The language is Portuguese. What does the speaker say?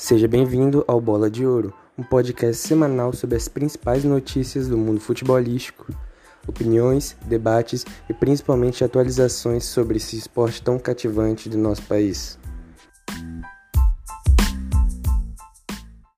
Seja bem-vindo ao Bola de Ouro, um podcast semanal sobre as principais notícias do mundo futebolístico, opiniões, debates e principalmente atualizações sobre esse esporte tão cativante do nosso país.